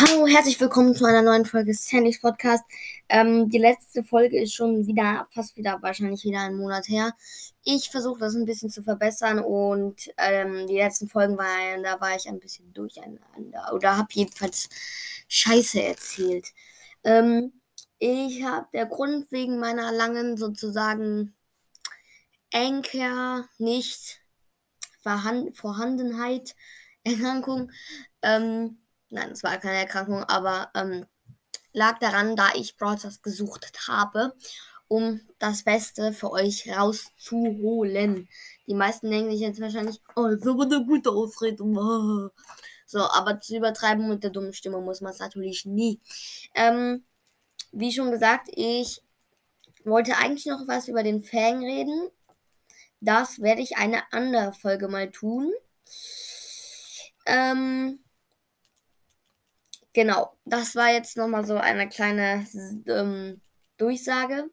Hallo, herzlich willkommen zu einer neuen Folge Sandys Podcast. Ähm, die letzte Folge ist schon wieder, fast wieder, wahrscheinlich wieder einen Monat her. Ich versuche das ein bisschen zu verbessern und ähm, die letzten Folgen waren, da war ich ein bisschen durcheinander oder habe jedenfalls Scheiße erzählt. Ähm, ich habe der Grund wegen meiner langen sozusagen Anker nicht Vorhandenheit Erkrankung. Ähm, nein, es war keine Erkrankung, aber ähm, lag daran, da ich Browsers gesucht habe, um das Beste für euch rauszuholen. Die meisten denken sich jetzt wahrscheinlich, oh, das ist aber eine gute Ausrede. So, aber zu übertreiben mit der dummen Stimme muss man es natürlich nie. Ähm, wie schon gesagt, ich wollte eigentlich noch was über den Fang reden. Das werde ich eine andere Folge mal tun. Ähm, Genau, das war jetzt nochmal so eine kleine ähm, Durchsage.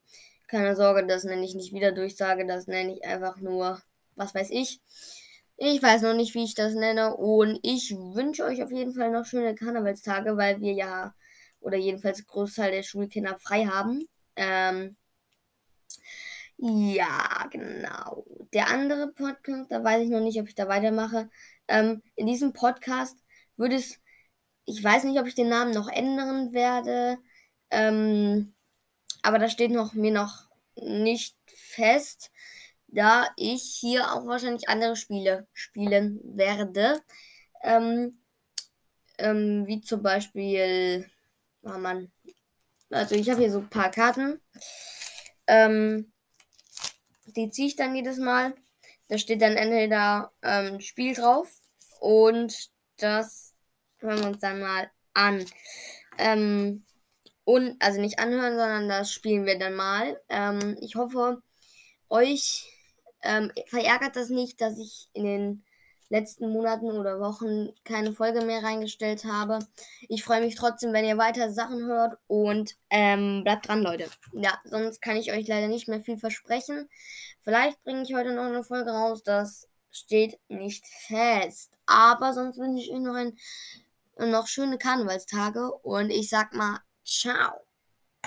Keine Sorge, das nenne ich nicht wieder Durchsage, das nenne ich einfach nur, was weiß ich. Ich weiß noch nicht, wie ich das nenne. Und ich wünsche euch auf jeden Fall noch schöne Karnevalstage, weil wir ja, oder jedenfalls Großteil der Schulkinder frei haben. Ähm, ja, genau. Der andere Podcast, da weiß ich noch nicht, ob ich da weitermache. Ähm, in diesem Podcast würde es ich weiß nicht, ob ich den Namen noch ändern werde. Ähm, aber da steht noch mir noch nicht fest, da ich hier auch wahrscheinlich andere Spiele spielen werde. Ähm, ähm, wie zum Beispiel, oh Mann, also ich habe hier so ein paar Karten. Ähm, die ziehe ich dann jedes Mal. Da steht dann entweder ähm, Spiel drauf und das hören wir uns dann mal an. Ähm, und, also nicht anhören, sondern das spielen wir dann mal. Ähm, ich hoffe, euch ähm, verärgert das nicht, dass ich in den letzten Monaten oder Wochen keine Folge mehr reingestellt habe. Ich freue mich trotzdem, wenn ihr weiter Sachen hört und ähm, bleibt dran, Leute. Ja, sonst kann ich euch leider nicht mehr viel versprechen. Vielleicht bringe ich heute noch eine Folge raus, das steht nicht fest. Aber sonst wünsche ich euch noch ein noch schöne Karnevalstage und ich sag mal, ciao.